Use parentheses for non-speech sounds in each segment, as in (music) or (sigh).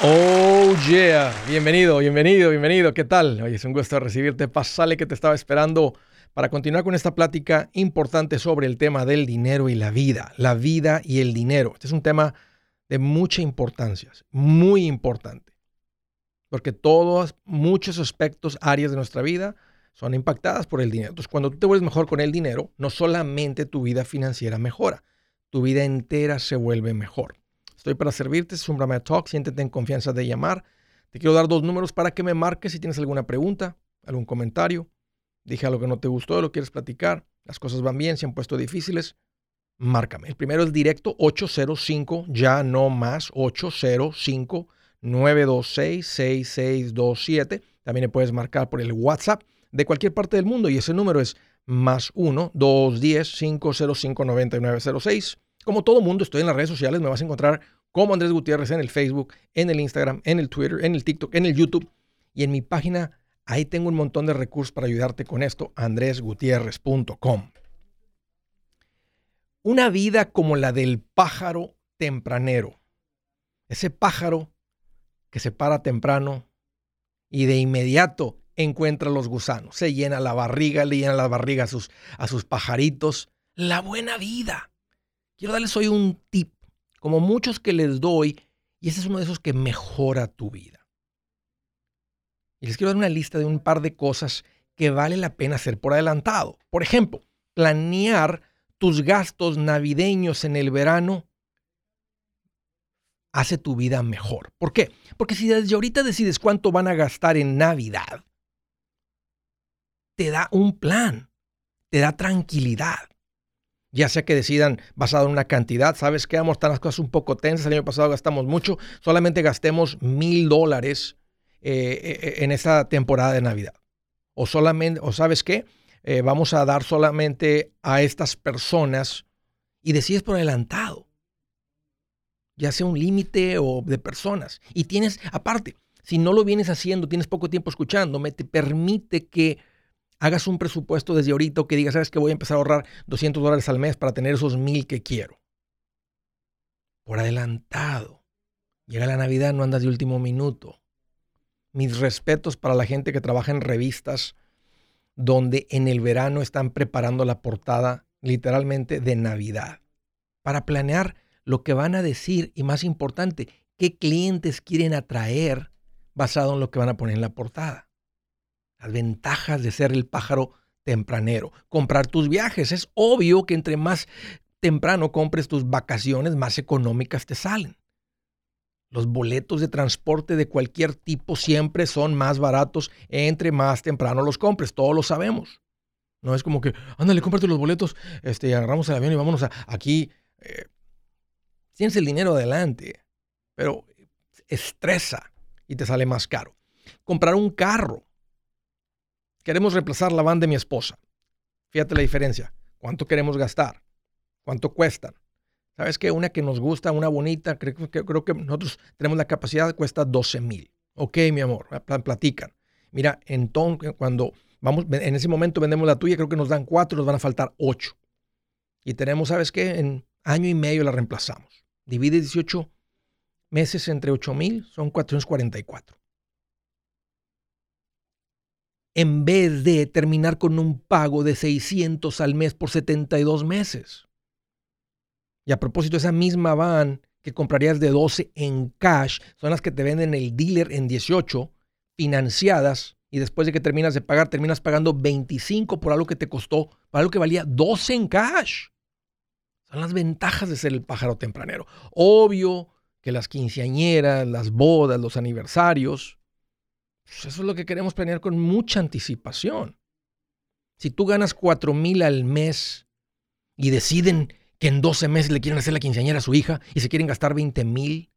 Oh yeah, bienvenido, bienvenido, bienvenido. ¿Qué tal? Oye, es un gusto recibirte. Pasale que te estaba esperando para continuar con esta plática importante sobre el tema del dinero y la vida, la vida y el dinero. Este es un tema de mucha importancia, muy importante, porque todos, muchos aspectos, áreas de nuestra vida son impactadas por el dinero. Entonces, cuando tú te vuelves mejor con el dinero, no solamente tu vida financiera mejora, tu vida entera se vuelve mejor. Estoy para servirte, es un Talk, siéntete en confianza de llamar. Te quiero dar dos números para que me marques si tienes alguna pregunta, algún comentario. Dije algo que no te gustó, lo quieres platicar, las cosas van bien, se han puesto difíciles. Márcame. El primero es directo 805, ya no más, 805 926 6627. También me puedes marcar por el WhatsApp de cualquier parte del mundo y ese número es más 1 210 505 9906. Como todo mundo, estoy en las redes sociales, me vas a encontrar como Andrés Gutiérrez en el Facebook, en el Instagram, en el Twitter, en el TikTok, en el YouTube y en mi página. Ahí tengo un montón de recursos para ayudarte con esto, andresgutierrez.com. Una vida como la del pájaro tempranero. Ese pájaro que se para temprano y de inmediato encuentra los gusanos. Se llena la barriga, le llena la barriga a sus, a sus pajaritos. La buena vida. Quiero darles hoy un tip, como muchos que les doy, y ese es uno de esos que mejora tu vida. Y les quiero dar una lista de un par de cosas que vale la pena hacer por adelantado. Por ejemplo, planear tus gastos navideños en el verano hace tu vida mejor. ¿Por qué? Porque si desde ahorita decides cuánto van a gastar en Navidad, te da un plan, te da tranquilidad ya sea que decidan basado en una cantidad, sabes que vamos, están las cosas un poco tensas, el año pasado gastamos mucho, solamente gastemos mil dólares eh, eh, eh, en esta temporada de Navidad. O solamente, o sabes qué, vamos a dar solamente a estas personas y decides por adelantado, ya sea un límite o de personas. Y tienes, aparte, si no lo vienes haciendo, tienes poco tiempo escuchándome, te permite que hagas un presupuesto desde ahorita que digas, sabes que voy a empezar a ahorrar 200 dólares al mes para tener esos mil que quiero. Por adelantado. Llega la Navidad, no andas de último minuto. Mis respetos para la gente que trabaja en revistas donde en el verano están preparando la portada literalmente de Navidad para planear lo que van a decir y más importante, qué clientes quieren atraer basado en lo que van a poner en la portada las ventajas de ser el pájaro tempranero. Comprar tus viajes. Es obvio que entre más temprano compres tus vacaciones, más económicas te salen. Los boletos de transporte de cualquier tipo siempre son más baratos entre más temprano los compres. Todos lo sabemos. No es como que, ándale, cómprate los boletos, este, agarramos el avión y vámonos aquí. Eh, tienes el dinero adelante, pero estresa y te sale más caro. Comprar un carro Queremos reemplazar la van de mi esposa. Fíjate la diferencia. ¿Cuánto queremos gastar? ¿Cuánto cuestan? ¿Sabes qué? Una que nos gusta, una bonita, creo, que, creo que nosotros tenemos la capacidad, cuesta 12 mil. Ok, mi amor, platican. Mira, entonces, cuando vamos, en ese momento vendemos la tuya, creo que nos dan cuatro, nos van a faltar ocho. Y tenemos, ¿sabes qué? En año y medio la reemplazamos. Divide 18 meses entre 8 mil, son 444 en vez de terminar con un pago de 600 al mes por 72 meses. Y a propósito, esa misma van que comprarías de 12 en cash son las que te venden el dealer en 18, financiadas, y después de que terminas de pagar, terminas pagando 25 por algo que te costó, para algo que valía 12 en cash. Son las ventajas de ser el pájaro tempranero. Obvio que las quinceañeras, las bodas, los aniversarios, pues eso es lo que queremos planear con mucha anticipación. Si tú ganas 4 mil al mes y deciden que en 12 meses le quieren hacer la quinceañera a su hija y se quieren gastar 20 mil,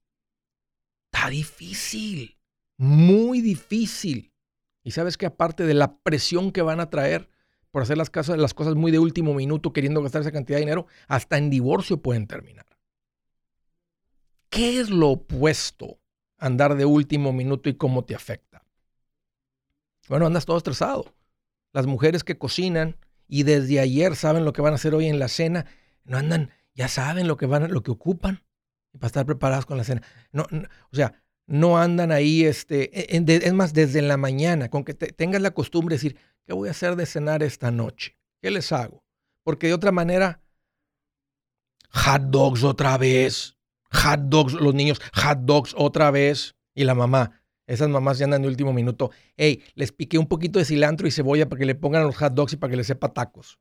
está difícil, muy difícil. Y sabes que aparte de la presión que van a traer por hacer las, cosas, las cosas muy de último minuto, queriendo gastar esa cantidad de dinero, hasta en divorcio pueden terminar. ¿Qué es lo opuesto a andar de último minuto y cómo te afecta? Bueno, andas todo estresado. Las mujeres que cocinan y desde ayer saben lo que van a hacer hoy en la cena, no andan, ya saben lo que van, lo que ocupan para estar preparadas con la cena. No, o sea, no andan ahí, este, es más, desde la mañana, con que tengas la costumbre de decir, ¿qué voy a hacer de cenar esta noche? ¿Qué les hago? Porque de otra manera, hot dogs otra vez, hot dogs, los niños, hot dogs otra vez, y la mamá, esas mamás ya andan de último minuto, hey, les piqué un poquito de cilantro y cebolla para que le pongan los hot dogs y para que les sepa tacos.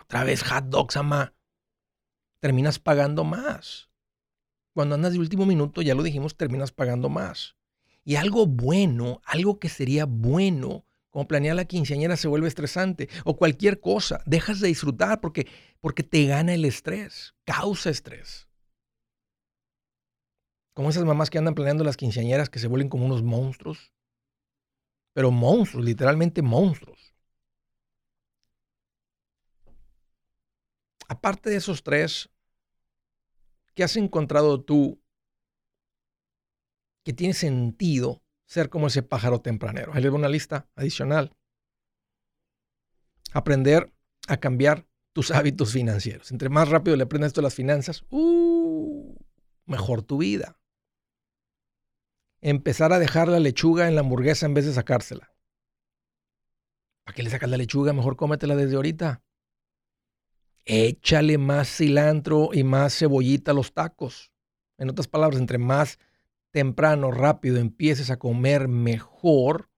Otra vez hot dogs, mamá. Terminas pagando más. Cuando andas de último minuto, ya lo dijimos, terminas pagando más. Y algo bueno, algo que sería bueno, como planear la quinceañera se vuelve estresante o cualquier cosa, dejas de disfrutar porque, porque te gana el estrés, causa estrés. Como esas mamás que andan planeando las quinceañeras que se vuelven como unos monstruos. Pero monstruos, literalmente monstruos. Aparte de esos tres, ¿Qué has encontrado tú que tiene sentido ser como ese pájaro tempranero? Ahí le una lista adicional. Aprender a cambiar tus (laughs) hábitos financieros. Entre más rápido le aprendas esto a las finanzas, uh, mejor tu vida. Empezar a dejar la lechuga en la hamburguesa en vez de sacársela. ¿Para qué le sacas la lechuga? Mejor cómetela desde ahorita échale más cilantro y más cebollita a los tacos. En otras palabras, entre más temprano, rápido empieces a comer mejor,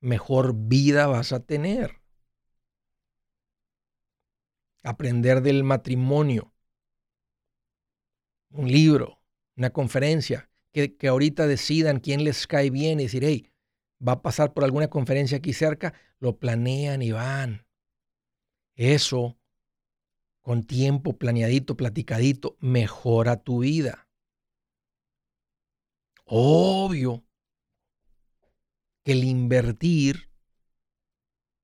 mejor vida vas a tener. Aprender del matrimonio. Un libro, una conferencia, que, ahorita decidan quién les cae bien y decir, hey, va a pasar por alguna conferencia aquí cerca, lo planean y van. Eso con tiempo planeadito, platicadito, mejora tu vida. Obvio que el invertir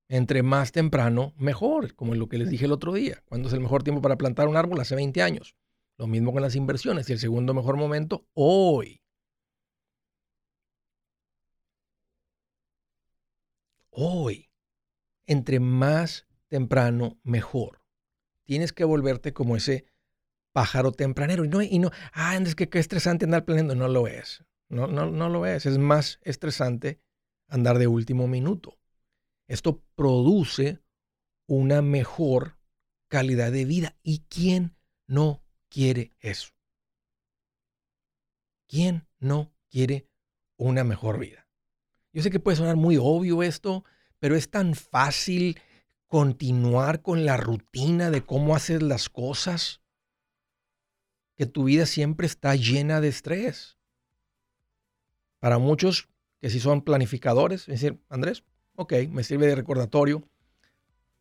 entre más temprano, mejor, como lo que les dije el otro día. ¿Cuándo es el mejor tiempo para plantar un árbol? Hace 20 años. Lo mismo con las inversiones. Y el segundo mejor momento, hoy. Hoy. Entre más temprano, mejor tienes que volverte como ese pájaro tempranero. Y no, y no ah, es que qué estresante andar planeando. No lo es. No, no, no lo es. Es más estresante andar de último minuto. Esto produce una mejor calidad de vida. ¿Y quién no quiere eso? ¿Quién no quiere una mejor vida? Yo sé que puede sonar muy obvio esto, pero es tan fácil continuar con la rutina de cómo haces las cosas, que tu vida siempre está llena de estrés. Para muchos que si son planificadores, es decir, Andrés, ok, me sirve de recordatorio.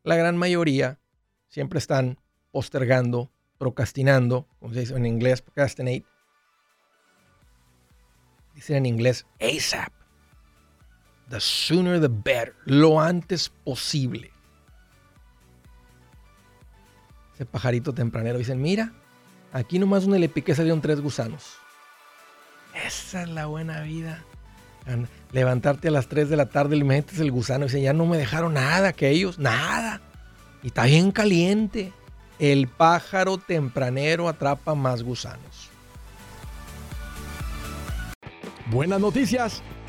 La gran mayoría siempre están postergando, procrastinando, como se dice en inglés, procrastinate. Dicen en inglés ASAP. The sooner the better. Lo antes posible pajarito tempranero. Dicen, mira, aquí nomás donde le piqué salieron tres gusanos. Esa es la buena vida. Levantarte a las 3 de la tarde y metes el gusano y dicen, ya no me dejaron nada, que ellos, nada. Y está bien caliente. El pájaro tempranero atrapa más gusanos. Buenas noticias.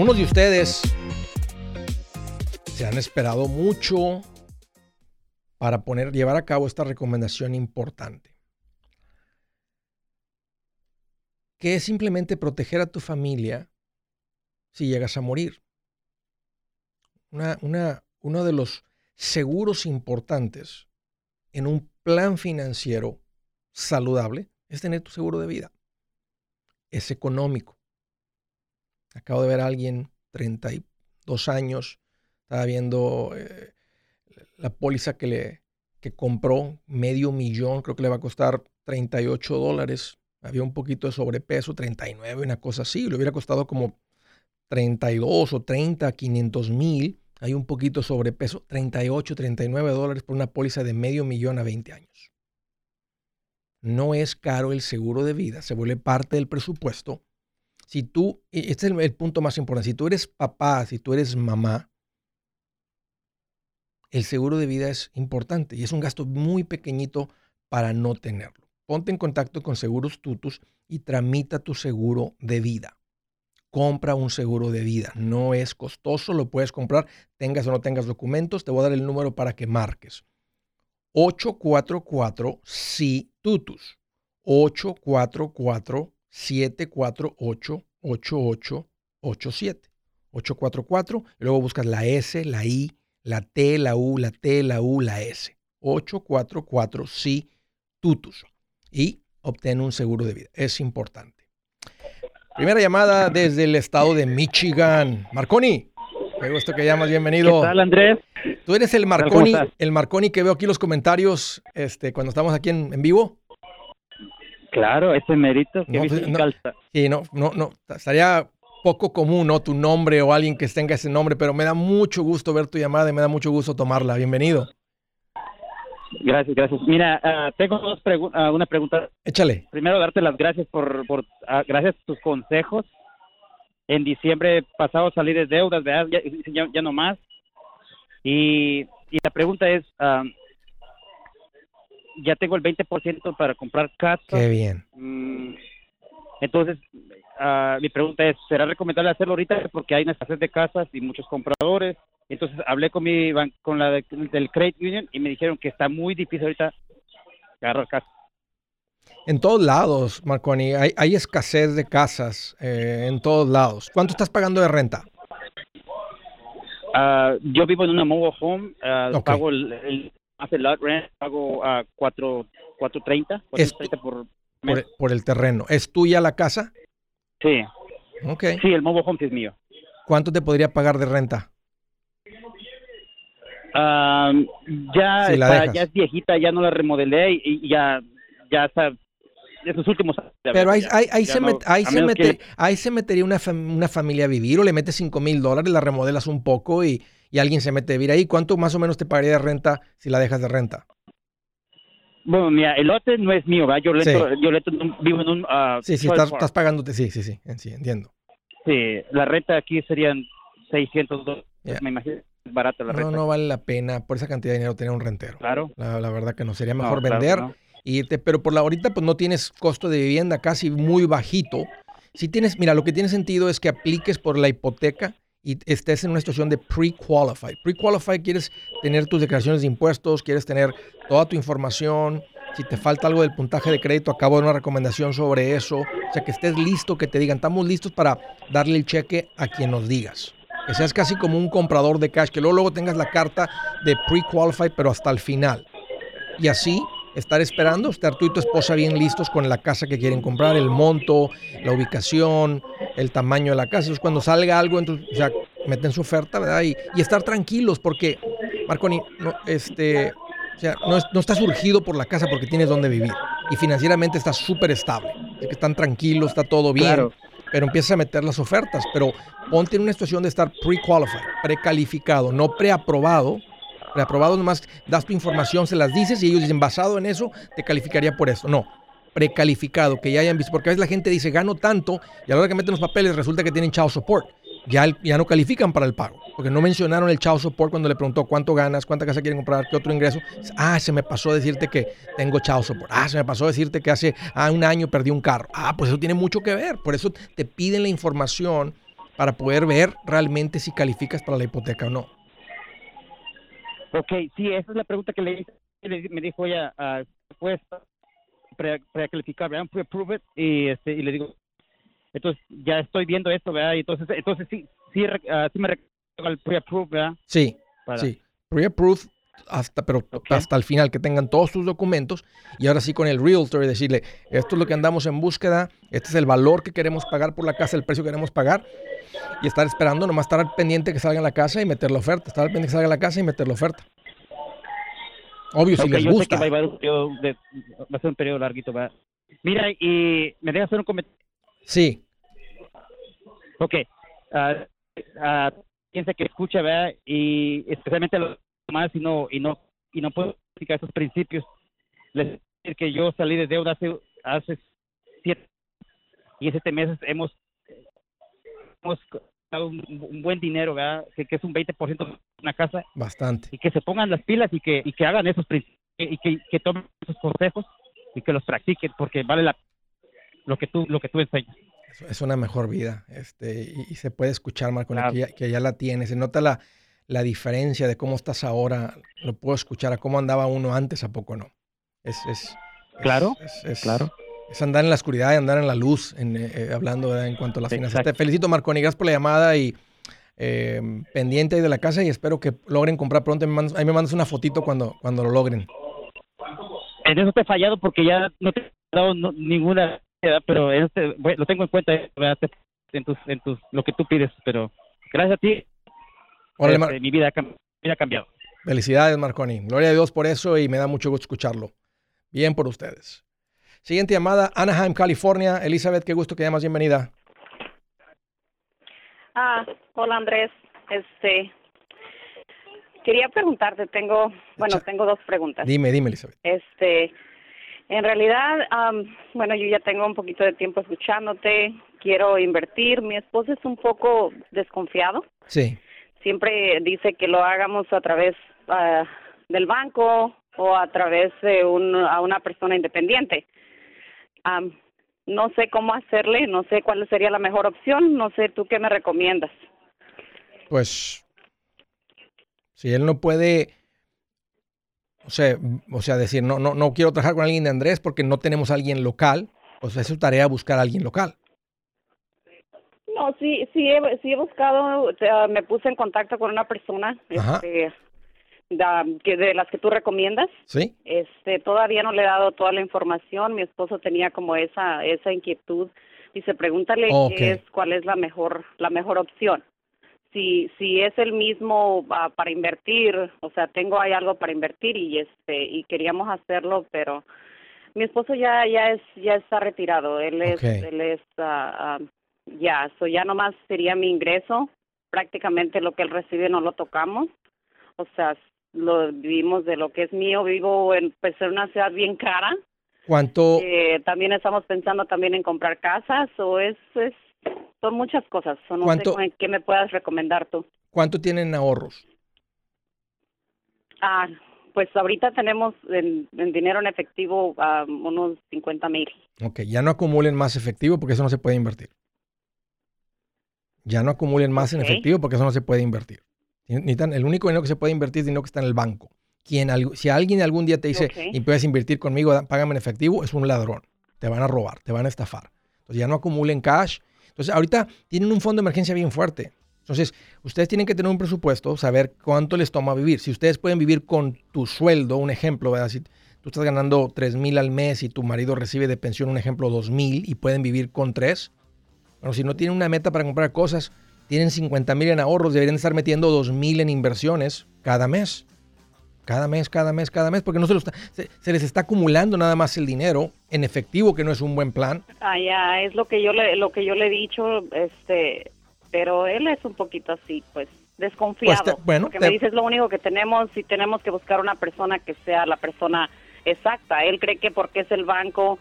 Unos de ustedes se han esperado mucho para poner, llevar a cabo esta recomendación importante. Que es simplemente proteger a tu familia si llegas a morir. Una, uno de los seguros importantes en un plan financiero saludable es tener tu seguro de vida. Es económico. Acabo de ver a alguien, 32 años, estaba viendo eh, la póliza que le que compró, medio millón, creo que le va a costar 38 dólares. Había un poquito de sobrepeso, 39, una cosa así. Le hubiera costado como 32 o 30, 500 mil. Hay un poquito de sobrepeso, 38, 39 dólares por una póliza de medio millón a 20 años. No es caro el seguro de vida, se vuelve parte del presupuesto si tú, este es el, punto más importante, si tú eres papá, si tú eres mamá, el seguro de vida es importante y es un gasto muy pequeñito para no tenerlo. Ponte en contacto con Seguros Tutus y tramita tu seguro de vida. Compra un seguro de vida. No es costoso, lo puedes comprar, tengas o no tengas documentos. Te voy a dar el número para que marques. 844 si Tutus. 844 748-8887. 844 y luego buscas la S, la I, la T, la U, la T, la U, la S. 844 sí tutus y obtén un seguro de vida. Es importante. Primera llamada desde el estado de Michigan. Marconi, qué gusto que llamas, bienvenido. ¿Qué tal, Andrés? Tú eres el Marconi, el Marconi que veo aquí los comentarios este, cuando estamos aquí en, en vivo. Claro, ese mérito que no, pues, no, sí, no, no, no, estaría poco común, ¿no? Tu nombre o alguien que tenga ese nombre, pero me da mucho gusto ver tu llamada y me da mucho gusto tomarla. Bienvenido. Gracias, gracias. Mira, uh, tengo dos pregu uh, una pregunta. Échale. Primero, darte las gracias por, por uh, gracias a tus consejos. En diciembre pasado salí de deudas, ¿verdad? Ya, ya, ya no más. Y, y la pregunta es, ya tengo el 20% para comprar casa. Qué bien. Mm, entonces, uh, mi pregunta es, ¿será recomendable hacerlo ahorita? Porque hay una escasez de casas y muchos compradores. Entonces, hablé con mi con la del Credit Union y me dijeron que está muy difícil ahorita agarrar casa. En todos lados, Marconi, hay, hay escasez de casas eh, en todos lados. ¿Cuánto estás pagando de renta? Uh, yo vivo en una mobile home, uh, pago el, hace lot rent, pago a 4.30 por, por, el terreno. ¿Es tuya la casa? Sí. Ok. Sí, el mobile home es mío. ¿Cuánto te podría pagar de renta? ya, ya es viejita, ya no la remodelé y, ya, ya está esos últimos Pero ahí, ahí, se, ahí, se, mete, ahí se metería una, una familia a vivir o le metes 5 mil dólares, la remodelas un poco y, y alguien se mete a vivir ahí, ¿cuánto más o menos te pagaría de renta si la dejas de renta? Bueno, mira, el lote no es mío, ¿verdad? Yo, yo vivo en un... Uh, sí, sí, estás, estás, pagándote, sí, sí, sí, sí, entiendo. Sí, la renta aquí serían 600 dólares, me imagino. Es barata la renta. No, no vale la pena por esa cantidad de dinero tener un rentero. Claro. La, la verdad que no, sería mejor vender. y te, pero por la ahorita pues no tienes costo de vivienda casi muy bajito si tienes, mira, lo que tiene sentido es que apliques por la hipoteca y estés en una situación de pre-qualified. Pre-qualified quieres tener tus declaraciones de impuestos, quieres tener toda tu información. Si te falta algo del puntaje de crédito, acabo de una recomendación sobre eso. O sea, que estés listo, que te digan, estamos listos para darle el cheque a quien nos digas. Que seas casi como un comprador de cash, que luego, luego tengas la carta de pre-qualified, pero hasta el final. Y así estar esperando, estar tú y tu esposa bien listos con la casa que quieren comprar, el monto, la ubicación, el tamaño de la casa. Entonces, cuando salga algo, entonces, o sea, meten su oferta, ¿verdad? Y, y estar tranquilos porque, Marconi, no, este, o sea, no, es, no estás urgido por la casa porque tienes donde vivir. Y financieramente estás súper estable. Es que están tranquilos, está todo bien. Claro. Pero empiezas a meter las ofertas. Pero ponte en una situación de estar pre-qualified, precalificado, no preaprobado. Preaprobado nomás das tu información, se las dices y ellos dicen, basado en eso, te calificaría por eso. No, precalificado, que ya hayan visto. Porque a veces la gente dice, gano tanto, y a la hora que meten los papeles resulta que tienen child support. Ya, ya no califican para el pago, porque no mencionaron el child support cuando le preguntó cuánto ganas, cuánta casa quieren comprar, qué otro ingreso. Ah, se me pasó decirte que tengo child support. Ah, se me pasó decirte que hace ah, un año perdí un carro. Ah, pues eso tiene mucho que ver. Por eso te piden la información para poder ver realmente si calificas para la hipoteca o no. Ok, sí, esa es la pregunta que le hice. Me dijo ella, ah, pues, pre- precalificar, ¿verdad? Pre-approve it, y, este, y le digo, entonces ya estoy viendo esto, ¿verdad? Y entonces, entonces sí, sí, ah, sí me recomiendo el pre-approve, ¿verdad? Sí, Para- sí. Pre-approved hasta, pero hasta el final, que tengan todos tus documentos y ahora sí con el realtor y decirle, esto es lo que andamos en búsqueda, este es el valor que queremos pagar por la casa, el precio que queremos pagar y estar esperando, nomás estar al pendiente que salga en la casa y meter la oferta, estar al pendiente que salga en la casa y meter la oferta. Obvio, si les yo sé gusta. que va, a ser un periodo de- va a ser un periodo larguito. Mira, y me deja hacer un comentario. Sí, Ok, ah, ah, piensa que escucha, ¿verdad? Y especialmente los demás y no, y no, y no puedo explicar esos principios. Les decir que yo salí de deuda hace, hace siete y en siete meses hemos, hemos dado un, un buen dinero, ¿verdad? Que, que es un 20% de una casa bastante. y que se pongan las pilas y que, y que hagan esos principios y que, que tomen esos consejos y que los practiquen porque vale la lo que tú lo que tú enseñas. Es, es una mejor vida. Este, y, y se puede escuchar, Marco, Claro. que, ya, que ya la tienes. Se nota la, la diferencia de cómo estás ahora. Lo puedo escuchar a cómo andaba uno antes, a poco no. Es, es, Claro, es, es- claro. es andar en la oscuridad y andar en la luz, en, eh, eh, hablando ¿verdad? en cuanto a las finanzas. Te felicito, Marconi. Gracias por la llamada y eh, pendiente ahí de la casa y espero que logren comprar pronto. Me mandas- ahí me mandas una fotito cuando, cuando lo logren. En eso te he fallado porque ya no te he dado no- ninguna pero este, bueno, lo tengo en cuenta en tus en tus lo que tú pides, pero gracias a ti Órale, este, mi vida ha, cam- mi vida ha cambiado. Felicidades, Marconi. Gloria a Dios por eso y me da mucho gusto escucharlo. Bien por ustedes. Siguiente llamada, Anaheim, California. Elizabeth, qué gusto que llamas. Bienvenida. Ah, hola Andrés. Este, quería preguntarte, tengo, bueno, Echa- tengo dos preguntas. Dime, dime, Elizabeth. Este, en realidad, am, bueno, yo ya tengo un poquito de tiempo escuchándote, quiero invertir. Mi esposo es un poco desconfiado. Sí. Siempre dice que lo hagamos a través ah, del banco o a través de un, a una persona independiente. Am, no sé cómo hacerle, no sé cuál sería la mejor opción, no sé tú qué me recomiendas. Pues, si él no puede, o sea, o sea, decir, no, no, no quiero trabajar con alguien de Andrés porque no tenemos alguien local, pues es su tarea buscar a alguien local. No, sí, sí he, sí he buscado, me puse en contacto con una persona este, da- que de las que tú recomiendas. ¿Sí? Este, todavía no le he dado toda la información. Mi esposo tenía como esa esa inquietud. Dice, pregúntale Ok. qué es, cuál es la mejor la mejor opción. Si si es el mismo ah, para invertir, o sea, tengo ahí algo para invertir y este y queríamos hacerlo, pero mi esposo ya ya es ya está retirado. Él es él es ah, ya, so ya nomás sería mi ingreso. Prácticamente lo que él recibe no lo tocamos. O sea, lo vivimos de lo que es mío. Vivo en, pues, en una ciudad bien cara. ¿Cuánto, Eh, también estamos pensando también en comprar casas o es, es son muchas cosas. No ¿Cuánto- sé cómo- qué me puedas recomendar tú. cuánto tienen ahorros? Ah, pues ahorita tenemos en, en dinero en efectivo ah, unos 50 mil. Ok, ya no acumulen más efectivo porque eso no se puede invertir. Ya no acumulen más en efectivo porque eso no se puede invertir. Necesitan- el único dinero que se puede invertir es dinero que está en el banco. Quien, si alguien algún día te dice, y puedes invertir conmigo, págame en efectivo, es un ladrón. Te van a robar, te van a estafar. Entonces ya no acumulen cash. Entonces ahorita tienen un fondo de emergencia bien fuerte. Entonces ustedes tienen que tener un presupuesto, saber cuánto les toma vivir. Si ustedes pueden vivir con tu sueldo, un ejemplo, ¿verdad? Si tú estás ganando 3 mil al mes y tu marido recibe de pensión, un ejemplo, 2 mil y pueden vivir con 3. Bueno, si no tienen una meta para comprar cosas, tienen 50 mil en ahorros, deberían estar metiendo 2 mil en inversiones cada mes. Cada mes, cada mes, cada mes, porque no se, lo está- se, se les está acumulando nada más el dinero en efectivo, que no es un buen plan. Ah, ya, es lo que yo le, lo que yo le he dicho, este, pero él es un poquito así, pues, desconfiado. Pues te- bueno, porque te- me dice es lo único que tenemos y tenemos que buscar una persona que sea la persona exacta. Él cree que porque es el banco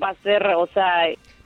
va a ser, o sea,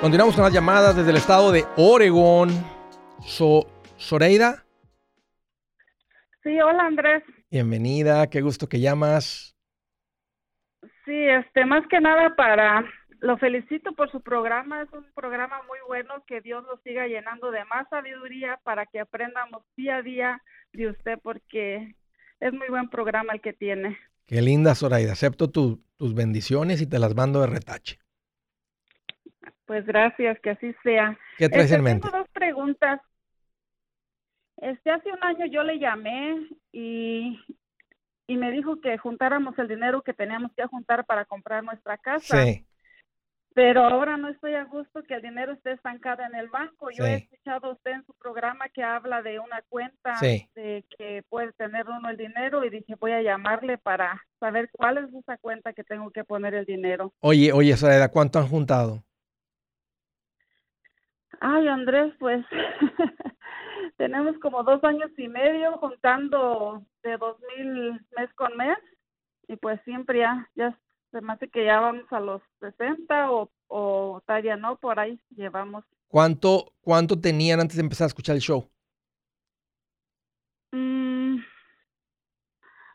Continuamos con las llamadas desde el estado de Oregón. So, Soreida, Sí, hola Andrés. bienvenida, qué gusto que llamas. Sí, este, más que nada para, lo felicito por su programa, es un programa muy bueno, que Dios lo siga llenando de más sabiduría para que aprendamos día a día de usted, porque es muy buen programa el que tiene. Qué linda, Soraida. Acepto tu- tus bendiciones y te las mando de retache. Pues gracias, que así sea. ¿Qué traes Este, en mente? Tengo dos preguntas. Este, hace un año yo le llamé y, y me dijo que juntáramos el dinero que teníamos que juntar para comprar nuestra casa. Sí, Pero ahora no estoy a gusto que el dinero esté estancado en el banco. Yo he escuchado a usted en su programa que habla de una cuenta Sí. de que puede tener uno el dinero y dije voy a llamarle para saber cuál es esa cuenta que tengo que poner el dinero. Oye, oye, Soraida, ¿cuánto han juntado? Ay, Andrés, pues (laughs) tenemos como dos años y medio juntando de dos mil mes con mes y pues siempre ya, ya se me hace que ya vamos a los 60 o, o todavía no, por ahí llevamos. ¿Cuánto, ¿Cuánto tenían antes de empezar a escuchar el show? Mm,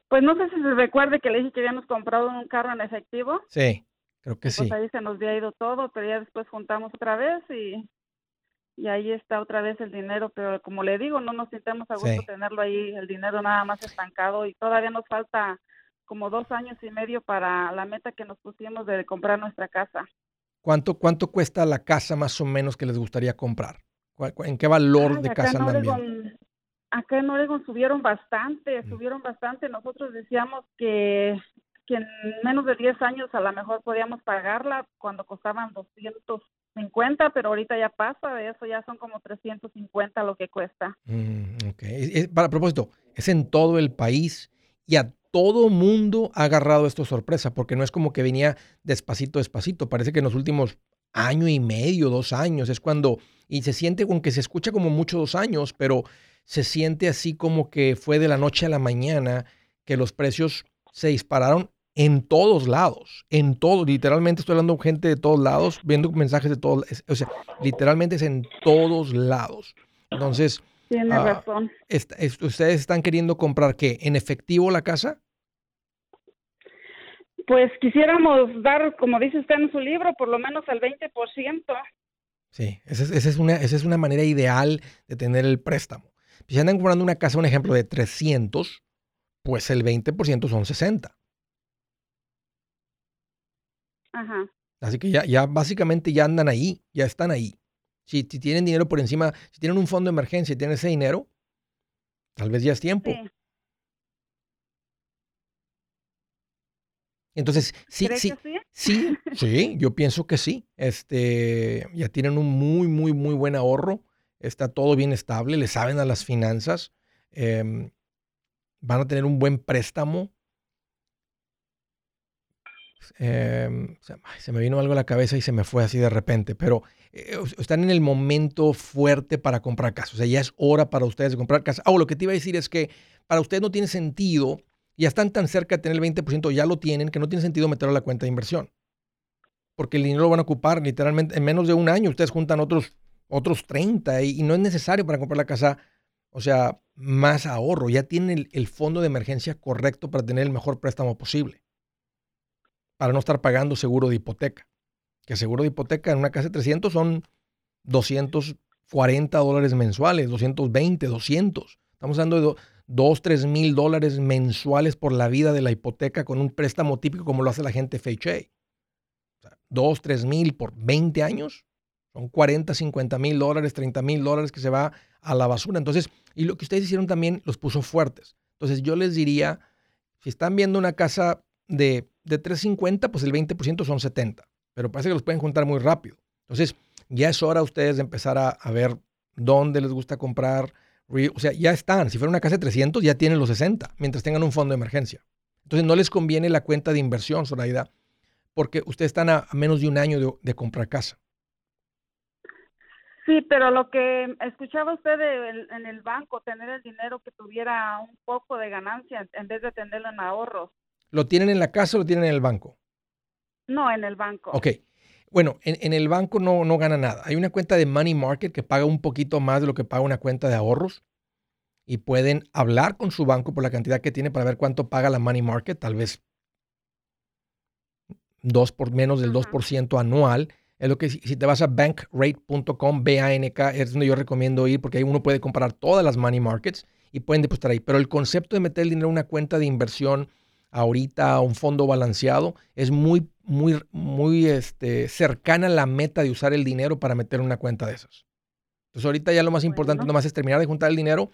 pues no sé si se recuerde que le dije que habíamos comprado un carro en efectivo. Sí, creo que Pues sí. ahí se nos había ido todo, pero ya después juntamos otra vez y, y ahí está otra vez el dinero. Pero como le digo, no nos sintamos a gusto Sí. tenerlo ahí, el dinero nada más estancado y todavía nos falta como dos años y medio para la meta que nos pusimos de comprar nuestra casa. ¿Cuánto, ¿Cuánto cuesta la casa más o menos que les gustaría comprar? ¿Cuál- cuál- ¿En qué valor Ay, de casa en andan bien? Oregon- Acá en Oregon subieron bastante, Mm. subieron bastante. Nosotros decíamos que, que en menos de 10 años a lo mejor podíamos pagarla cuando costaban 250, pero ahorita ya pasa de eso, ya son como 350 lo que cuesta. Mm, ok. Es- es- para propósito, es en todo el país y a todo mundo ha agarrado esto sorpresa, porque no es como que venía despacito, despacito. Parece que en los últimos año y medio, dos años, es cuando, y se siente, aunque se escucha como mucho dos años, pero se siente así como que fue de la noche a la mañana que los precios se dispararon en todos lados, en todo, literalmente estoy hablando con gente de todos lados, viendo mensajes de todos, o sea, literalmente es en todos lados. Entonces, Tiene Ah, razón. Est- est- ¿Ustedes están queriendo comprar qué? ¿En efectivo la casa? Pues quisiéramos dar, como dice usted en su libro, por lo menos el 20%. Sí, esa es, esa es, una, esa es una manera ideal de tener el préstamo. Si andan comprando una casa, un ejemplo de 300, pues el 20% son 60. Ajá. Así que ya, ya básicamente ya andan ahí, ya están ahí. Si, si tienen dinero por encima, si tienen un fondo de emergencia y tienen ese dinero, tal vez ya es tiempo. Sí. Entonces, sí, ¿Cree sí, que sí? sí, (laughs) sí, yo pienso que sí. Este, ya tienen un muy, muy, muy buen ahorro. Está todo bien estable, le saben a las finanzas. em, van a tener un buen préstamo. Em, se, me vino algo a la cabeza y se me fue así de repente, pero eh, están en el momento fuerte para comprar casa. O sea, ya es hora para ustedes de comprar casa. Ah, o lo que te iba a decir es que para ustedes no tiene sentido, ya están tan cerca de tener el 20%, ya lo tienen, que no tiene sentido meterlo a la cuenta de inversión. Porque el dinero lo van a ocupar literalmente en menos de un año. Ustedes juntan otros, otros 30 y, no es necesario para comprar la casa, o sea, más ahorro. Ya tienen el fondo de emergencia correcto para tener el mejor préstamo posible. Para no estar pagando seguro de hipoteca. Que seguro de hipoteca en una casa de 300 son 240 dólares mensuales, 220, 200. Estamos hablando de do- 2, 3 mil dólares mensuales por la vida de la hipoteca con un préstamo típico como lo hace la gente FHA. O sea, 2, 3 mil por 20 años. Son 40, 50 mil dólares, 30 mil dólares que se va a la basura. Entonces, y lo que ustedes hicieron también los puso fuertes. Entonces, yo les diría, si están viendo una casa de, de 350, pues el 20% son 70. Pero parece que los pueden juntar muy rápido. Entonces, ya es hora ustedes de empezar a, ver dónde les gusta comprar. O sea, ya están. Si fuera una casa de 300, ya tienen los 60, mientras tengan un fondo de emergencia. Entonces, no les conviene la cuenta de inversión, Zoraida, porque ustedes están a, menos de un año de, comprar casa. Sí, pero lo que escuchaba usted de el- en el banco, tener el dinero que tuviera un poco de ganancia en vez de tenerlo en ahorros. ¿Lo tienen en la casa o lo tienen en el banco? No, en el banco. Ok. Bueno, en, en el banco no, no gana nada. Hay una cuenta de Money Market que paga un poquito más de lo que paga una cuenta de ahorros y pueden hablar con su banco por la cantidad que tiene para ver cuánto paga la Money Market, tal vez dos por menos del Ajá. 2% anual. Es lo que si, si te vas a bankrate.com, B-A-N-K, es donde yo recomiendo ir porque ahí uno puede comparar todas las money markets y pueden depositar ahí. Pero el concepto de meter el dinero en una cuenta de inversión ahorita un fondo balanceado es muy, muy, muy este, cercana a la meta de usar el dinero para meter una cuenta de esas. Entonces ahorita ya lo más importante Bueno. nomás es terminar de juntar el dinero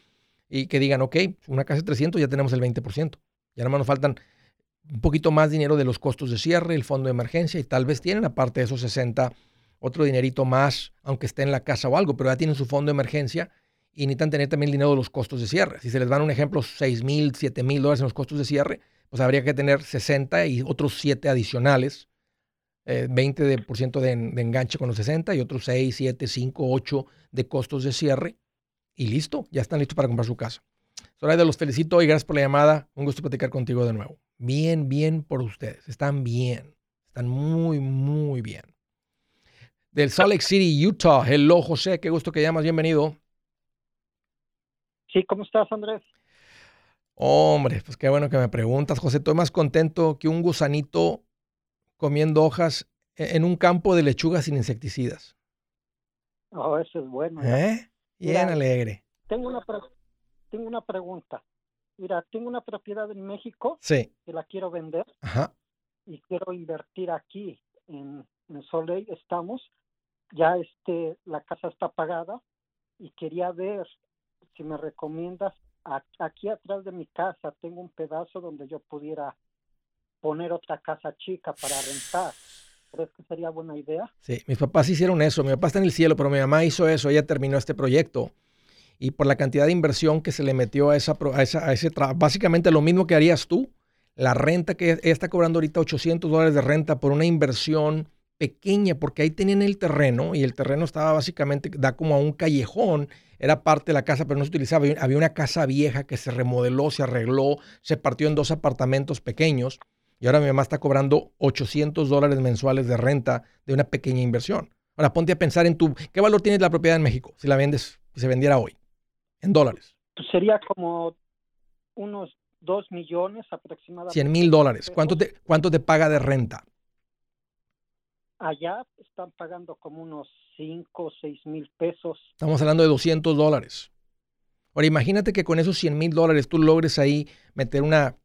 y que digan, ok, una casa de 300 ya tenemos el 20%. Ya nomás nos faltan un poquito más dinero de los costos de cierre, el fondo de emergencia y tal vez tienen aparte de esos 60 otro dinerito más, aunque esté en la casa o algo, pero ya tienen su fondo de emergencia y necesitan tener también el dinero de los costos de cierre. Si se les van un ejemplo 6 mil, 7 mil dólares en los costos de cierre, pues habría que tener 60 y otros 7 adicionales, eh, 20% de, por ciento de, en- de enganche con los 60 y otros 6, 7, 5, 8 de costos de cierre y listo, ya están listos para comprar su casa. Zoraida, los felicito y gracias por la llamada. Un gusto platicar contigo de nuevo. Bien, bien por ustedes. Están bien. Están muy, muy bien. Del Salt Lake City, Utah. Hello, José. Qué gusto que llamas. Bienvenido. Sí, ¿cómo estás, Andrés? Hombre, pues qué bueno que me preguntas, José. Estoy más contento que un gusanito comiendo hojas e- en un campo de lechugas sin insecticidas. Oh, eso es bueno. ¿Eh? Bien Mira. alegre. Tengo una tengo una pregunta. Mira, tengo una propiedad en México Sí. que la quiero vender Ajá. y quiero invertir aquí en, en Soleil. Estamos ya este la casa está pagada y quería ver si me recomiendas aquí atrás de mi casa tengo un pedazo donde yo pudiera poner otra casa chica para rentar. ¿Crees que sería buena idea? Sí, mis papás hicieron eso. Mi papá está en el cielo, pero mi mamá hizo eso. Ella terminó este proyecto. Y por la cantidad de inversión que se le metió a, esa, a, esa- ese trabajo, básicamente lo mismo que harías tú, la renta que ella está cobrando ahorita 800 dólares de renta por una inversión pequeña, porque ahí tenían el terreno y el terreno estaba básicamente, da como a un callejón, era parte de la casa, pero no se utilizaba. Había- una casa vieja que se remodeló, se arregló, se partió en dos apartamentos pequeños y ahora mi mamá está cobrando 800 dólares mensuales de renta de una pequeña inversión. Ahora ponte a pensar en tu, ¿qué valor tiene la propiedad en México si la vendes, si se vendiera hoy? En dólares. Pues sería como unos dos millones aproximadamente. 100 mil dólares. ¿Cuánto te, ¿Cuánto te paga de renta? Allá están pagando como unos 5 o 6 mil pesos. Estamos hablando de 200 dólares. Ahora imagínate que con esos 100 mil dólares tú logres ahí meter una,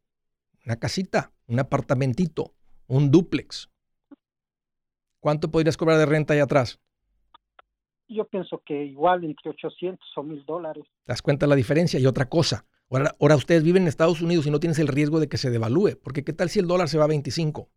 una casita, un apartamentito, un duplex. ¿Cuánto podrías cobrar de renta allá atrás? Yo pienso que igual entre 800 o 1000 dólares. ¿Te das cuenta la diferencia? Y otra cosa, ahora, ahora ustedes viven en Estados Unidos y no tienes el riesgo de que se devalúe, porque ¿qué tal si el dólar se va a 25?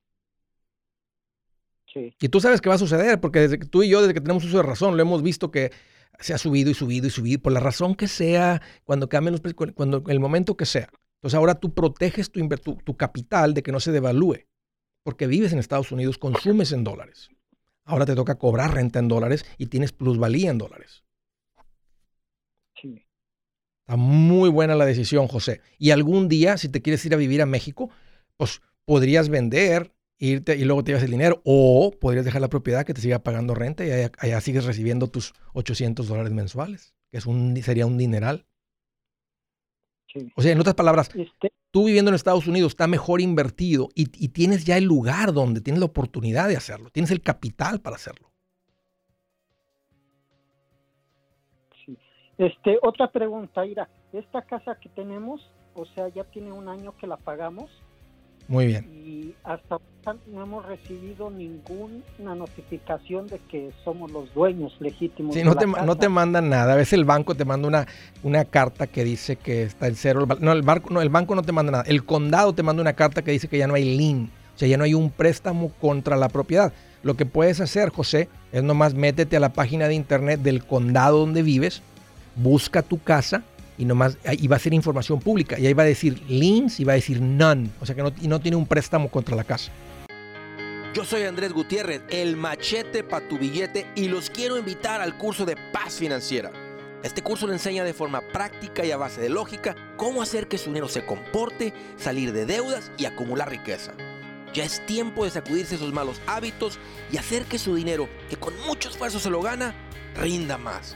Sí. Y tú sabes que va a suceder, porque desde que tú y yo, desde que tenemos uso de razón, lo hemos visto que se ha subido y subido y subido, por la razón que sea, cuando cambien los precios, cuando el momento que sea. Entonces ahora tú proteges tu, tu, tu capital de que no se devalúe, porque vives en Estados Unidos, consumes en dólares. Ahora te toca cobrar renta en dólares y tienes plusvalía en dólares. Sí. Está muy buena la decisión, José. Y algún día, si te quieres ir a vivir a México, pues podrías vender, irte y luego te llevas el dinero. O podrías dejar la propiedad que te siga pagando renta y allá, allá sigues recibiendo tus 800 dólares mensuales, que es un, sería un dineral. Sí. O sea, en otras palabras, Este, tú viviendo en Estados Unidos está mejor invertido y, y tienes ya el lugar donde tienes la oportunidad de hacerlo, tienes el capital para hacerlo. sí. este, otra pregunta, Ira. Esta casa que tenemos, o sea, ya tiene un año que la pagamos Muy bien. y hasta ahora no hemos recibido ninguna notificación de que somos los dueños legítimos. Sí, de no la te, ma- no casa. te mandan nada. A veces el banco te manda una, una carta que dice que está en cero. No el, barco, no, el banco no te manda nada. El condado te manda una carta que dice que ya no hay lien. O sea, ya no hay un préstamo contra la propiedad. Lo que puedes hacer, José, es nomás métete a la página de internet del condado donde vives, busca tu casa y nomás ahí va a ser información pública. Y ahí va a decir liens y va a decir none. O sea que no, y no tiene un préstamo contra la casa. Yo soy Andrés Gutiérrez, el machete para tu billete y los quiero invitar al curso de paz financiera. Este curso le enseña de forma práctica y a base de lógica cómo hacer que su dinero se comporte, salir de deudas y acumular riqueza. Ya es tiempo de sacudirse esos malos hábitos y hacer que su dinero, que con mucho esfuerzo se lo gana, rinda más.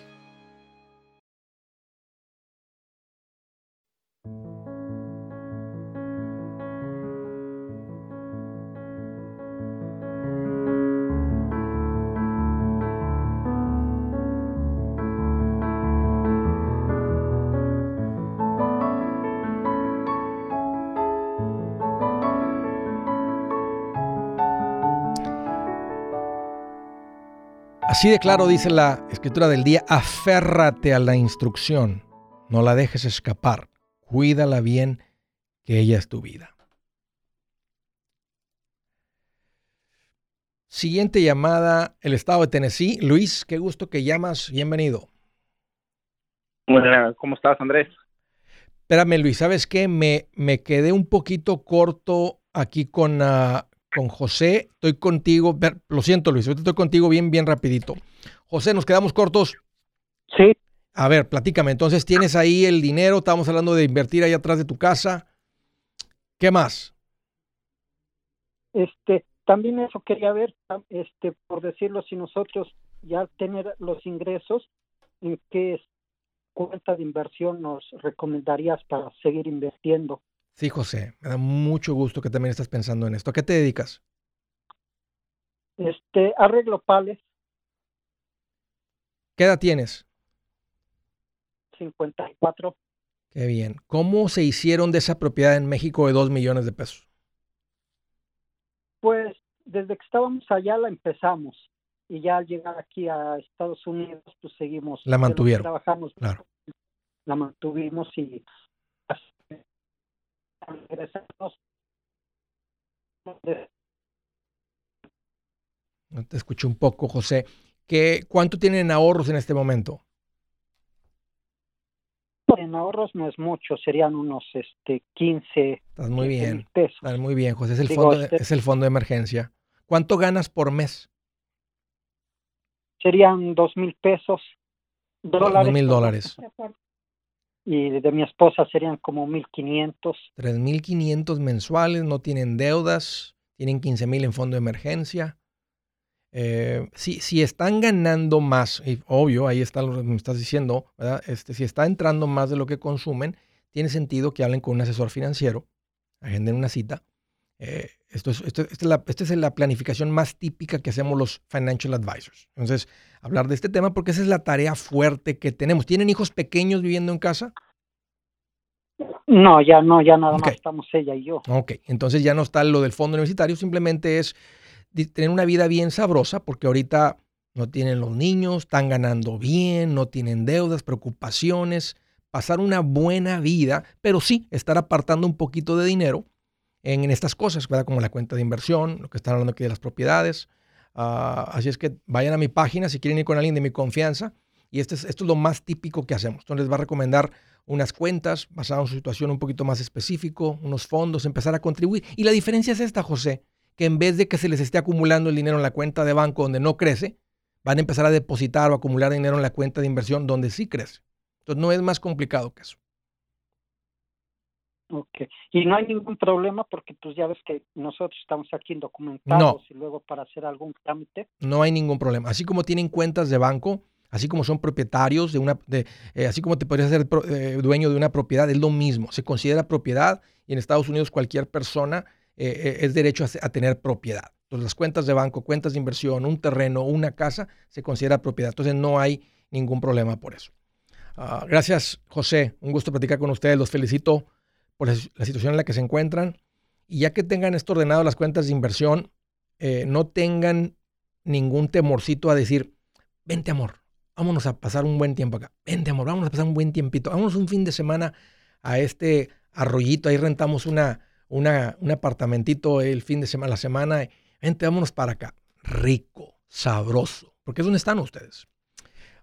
Así de claro dice la escritura del día, aférrate a la instrucción, no la dejes escapar, cuídala bien, que ella es tu vida. Siguiente llamada, el estado de Tennessee. Luis, qué gusto que llamas, bienvenido. Bueno, ¿cómo estás, Andrés? Espérame, Luis, ¿sabes qué? Me, me quedé un poquito corto aquí con, ah, con José. Estoy contigo. Ver, Lo siento, Luis, estoy contigo bien, bien rapidito. José, nos quedamos cortos. Sí, A ver, platícame. Entonces, tienes ahí el dinero. Estábamos hablando de invertir ahí atrás de tu casa. ¿Qué más? este, también eso quería ver, este, por decirlo, si nosotros ya tener los ingresos, ¿en qué cuenta de inversión nos recomendarías para seguir invirtiendo? Sí, José, me da mucho gusto que también estás pensando en esto. ¿A qué te dedicas? Este, arreglo pales, ¿Qué edad tienes? 54. Qué bien. ¿Cómo se hicieron de esa propiedad en México de 2 millones de pesos? Pues desde que estábamos allá la empezamos y ya al llegar aquí a Estados Unidos pues seguimos. La mantuvieron, Trabajamos, claro. La mantuvimos y regresamos. No te escuché un poco, José. ¿qué, ¿cuánto tienen en ahorros en este momento? En ahorros no es mucho, serían unos este 15 Estás muy 15 bien. mil pesos. Estás muy bien, José. Es el, Digo, fondo de, este- es el fondo de emergencia. ¿Cuánto ganas por mes? Serían dos mil pesos dólares. Dos mil dólares. Y de mi esposa serían como mil quinientos. 3.500 mensuales, no tienen deudas, tienen 15.000 en fondo de emergencia. Eh, si, si están ganando más, y obvio, ahí está lo que me estás diciendo, ¿verdad? Este, si está entrando más de lo que consumen, tiene sentido que hablen con un asesor financiero, agenden una cita. Eh, esto es, esto- esta es la, esta es la planificación más típica que hacemos los financial advisors. Entonces, hablar de este tema porque esa es la tarea fuerte que tenemos. ¿Tienen hijos pequeños viviendo en casa? No, ya no, ya nada más estamos ella y yo. Ok, entonces ya no está lo del fondo universitario, simplemente es tener una vida bien sabrosa, porque ahorita no tienen los niños, están ganando bien, no tienen deudas, preocupaciones, pasar una buena vida, pero sí estar apartando un poquito de dinero en, estas cosas, ¿verdad? Como la cuenta de inversión, lo que están hablando aquí de las propiedades. Ah, así es que vayan a mi página si quieren ir con alguien de mi confianza. Y este es, esto es lo más típico que hacemos. Entonces les va a recomendar unas cuentas basadas en su situación un poquito más específico, unos fondos, empezar a contribuir. Y la diferencia es esta, José, que en vez de que se les esté acumulando el dinero en la cuenta de banco donde no crece, van a empezar a depositar o acumular dinero en la cuenta de inversión donde sí crece. Entonces no es más complicado que eso. Okay. Y no hay ningún problema porque pues ya ves que nosotros estamos aquí indocumentados y luego para hacer algún trámite. No hay ningún problema. Así como tienen cuentas de banco, así como son propietarios de una, de, eh, así como te podrías ser eh, dueño de una propiedad, es lo mismo. Se considera propiedad y en Estados Unidos cualquier persona eh, eh, es derecho a tener propiedad. Entonces las cuentas de banco, cuentas de inversión, un terreno, una casa, se considera propiedad. Entonces no hay ningún problema por eso. Ah, gracias, José. Un gusto platicar con ustedes. Los felicito por la, situación en la que se encuentran. Y ya que tengan esto ordenado las cuentas de inversión, eh, no tengan ningún temorcito a decir, vente amor, vámonos a pasar un buen tiempo acá. Vente amor, vámonos a pasar un buen tiempito. Vámonos un fin de semana a este arroyito. Ahí rentamos una, una, un apartamentito el fin de semana, la semana. Vente, vámonos para acá. Rico, sabroso. Porque es donde están ustedes.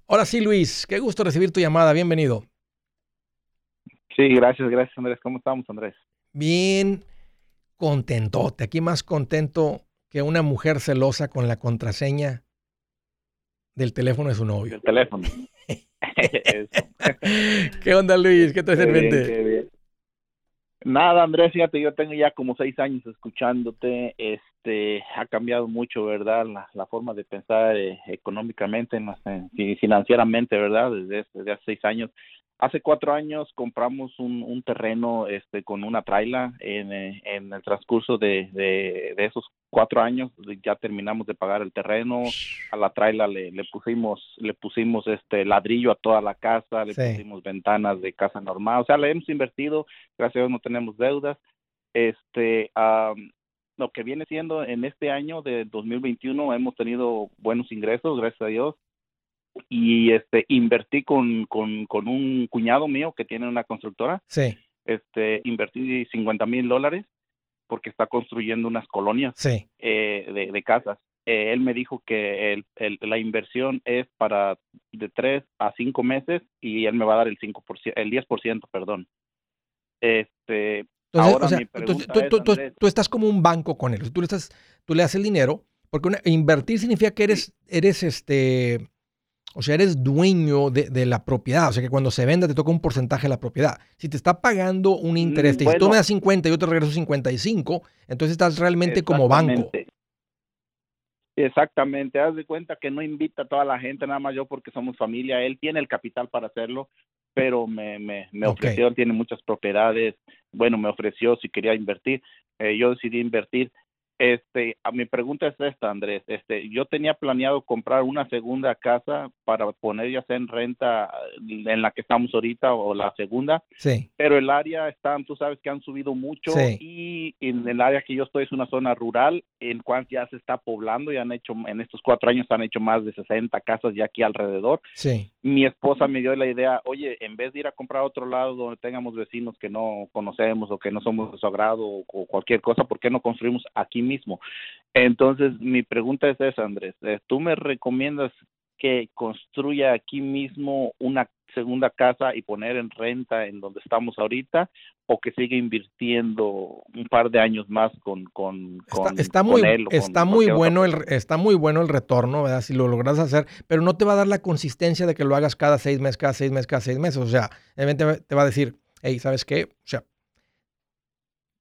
Ahora sí, Luis, qué gusto recibir tu llamada. Bienvenido. Sí, gracias, gracias Andrés. ¿Cómo estamos, Andrés? Bien contentote. Aquí más contento que una mujer celosa con la contraseña del teléfono de su novio. El teléfono. (laughs) ¿Qué onda, Luis? ¿Qué traes en mente? Nada, Andrés, fíjate, yo tengo ya como seis años escuchándote. Este, ha cambiado mucho, ¿verdad? La, la forma de pensar eh, económicamente, financieramente, ¿verdad? Desde, desde hace seis años. Hace cuatro años compramos un, un terreno este, con una traila. En, en el transcurso de, de, de esos cuatro años ya terminamos de pagar el terreno. A la traila le, le pusimos le pusimos este ladrillo a toda la casa, le Sí. pusimos ventanas de casa normal. O sea, le hemos invertido. Gracias a Dios no tenemos deudas. Este, am, lo que viene siendo en este año de 2021 hemos tenido buenos ingresos, gracias a Dios y este invertí con, con, con un cuñado mío que tiene una constructora Sí, este invertí 50 mil dólares porque está construyendo unas colonias sí. eh, de, de casas Eh, él me dijo que el, el- la inversión es para de tres a cinco meses y él me va a dar el 5%, el 10%, perdón. Este, Entonces, Ahora o sea, mi entonces, pregunta tú, es, tú- tú- Andrés. tú estás como un banco con él. Tú le, estás, tú le das el dinero, porque una- invertir significa que eres, eres este, o sea, eres dueño de, de la propiedad. O sea, que cuando se venda te toca un porcentaje de la propiedad. Si te está pagando un interés, te dice, tú Mm, bueno. me das 50 y yo te regreso 55, entonces estás realmente como banco. Exactamente. Haz de cuenta que no invita a toda la gente, nada más yo porque somos familia, él tiene el capital para hacerlo, pero me, me, me ofreció, él tiene muchas propiedades, bueno, me ofreció si quería invertir, eh, yo decidí invertir. Este, a mi pregunta es esta, Andrés, este, yo tenía planeado comprar una segunda casa para poner ya sea en renta en la que estamos ahorita o la segunda, Sí, pero el área están, tú sabes que han subido mucho Sí. y en el área que yo estoy es una zona rural en cual ya se está poblando y han hecho en estos cuatro años han hecho más de 60 casas ya aquí alrededor. sí. Mi esposa me dio la idea, oye, en vez de ir a comprar a otro lado donde tengamos vecinos que no conocemos o que no somos de su agrado o, o cualquier cosa, ¿por qué no construimos aquí mismo. Entonces, mi pregunta es esa, Andrés. Eh, ¿Tú me recomiendas que construya aquí mismo una segunda casa y poner en renta en donde estamos ahorita o que siga invirtiendo un par de años más con con, con está, muy está muy bueno el está muy bueno el retorno verdad si lo logras hacer pero no te va a dar la consistencia de que lo hagas cada seis meses cada seis meses cada seis meses o sea evidentemente te va a decir hey sabes qué o sea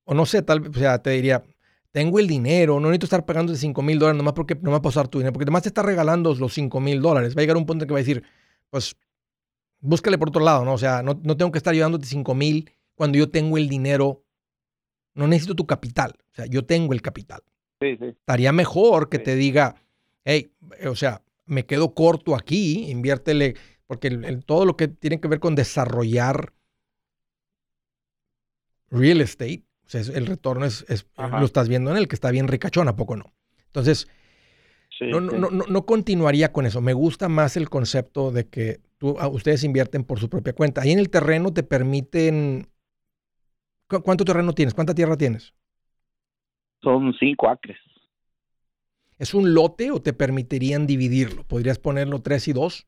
o no sé tal vez o sea te diría tengo el dinero, no necesito estar pagando de 5 mil dólares nomás porque no me va a pasar tu dinero, porque además te está regalando los 5 mil dólares. Va a llegar un punto en que va a decir, pues, búscale por otro lado, ¿no? O sea, no, no tengo que estar ayudándote 5 mil cuando yo tengo el dinero. No necesito tu capital, o sea, yo tengo el capital. Sí, sí. Estaría mejor que te diga, hey, o sea, me quedo corto aquí, inviértele, porque todo lo que tiene que ver con desarrollar real estate, o sea, el retorno es, lo estás viendo en el que está bien ricachón, ¿a poco no? Entonces, no, no, no, no, continuaría con eso. Me gusta más el concepto de que tú, ah, ustedes invierten por su propia cuenta. Ahí en el terreno te permiten... ¿Cuánto terreno tienes? ¿Cuánta tierra tienes? Son cinco acres. ¿Es un lote o te permitirían dividirlo? ¿Podrías ponerlo tres y dos?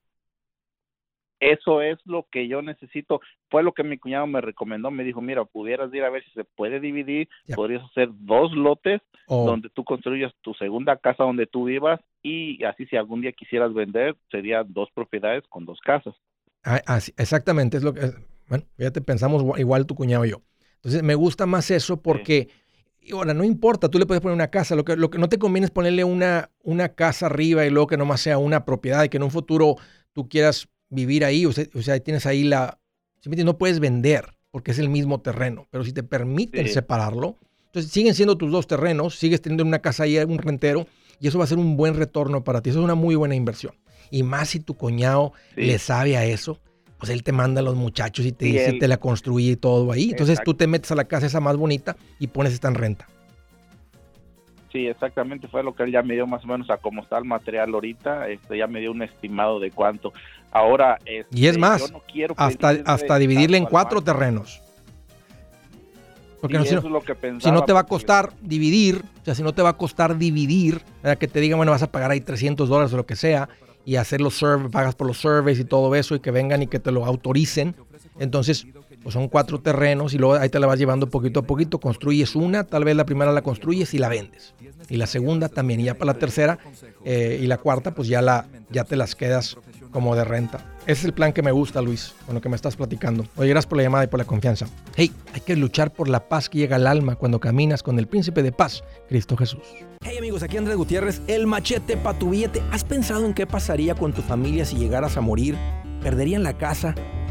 Eso es lo que yo necesito. Fue lo que mi cuñado me recomendó. Me dijo, mira, pudieras ir a ver si se puede dividir. Podrías hacer dos lotes oh. donde tú construyas tu segunda casa donde tú vivas y así si algún día quisieras vender, serían dos propiedades con dos casas. Ah, exactamente, es lo que... Bueno, fíjate, pensamos igual tu cuñado y yo. Entonces, me gusta más eso porque... ahora, no importa, tú le puedes poner una casa. Lo que, lo que no te conviene es ponerle una, una casa arriba y luego que nomás sea una propiedad y que en un futuro tú quieras vivir ahí, o sea, o sea tienes ahí la... No puedes vender porque es el mismo terreno, pero si te permiten separarlo, entonces siguen siendo tus dos terrenos, sigues teniendo una casa ahí, un rentero, y eso va a ser un buen retorno para ti. Eso es una muy buena inversión. Y más si tu cuñado le sabe a eso, pues él te manda a los muchachos y te dice, te la construye y todo ahí. Entonces tú te metes a la casa esa más bonita y pones esta en renta. Sí, exactamente, fue lo que él ya me dio más o menos a cómo está el material ahorita, este, ya me dio un estimado de cuánto. Ahora, este, y es más, hasta, hasta dividirle en cuatro terrenos. Porque no, si, no, si, no, te va a costar dividir, o sea, si no te va a costar dividir, que te digan, bueno, vas a pagar ahí 300 dólares o lo que sea, y hacer los surveys, pagas por los surveys y todo eso, y que vengan y que te lo autoricen. Entonces, pues son cuatro terrenos y luego ahí te la vas llevando poquito a poquito, construyes una, tal vez la primera la construyes y la vendes. Y la segunda también, y ya para la tercera eh, y la cuarta, pues ya, la, ya te las quedas como de renta. Ese es el plan que me gusta, Luis, con lo que me estás platicando. Oye, gracias por la llamada y por la confianza. Hey, hay que luchar por la paz que llega al alma cuando caminas con el príncipe de paz, Cristo Jesús. Hey amigos, aquí Andrés Gutiérrez, el machete para tu billete. ¿Has pensado en qué pasaría con tu familia si llegaras a morir? ¿Perderían la casa?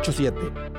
87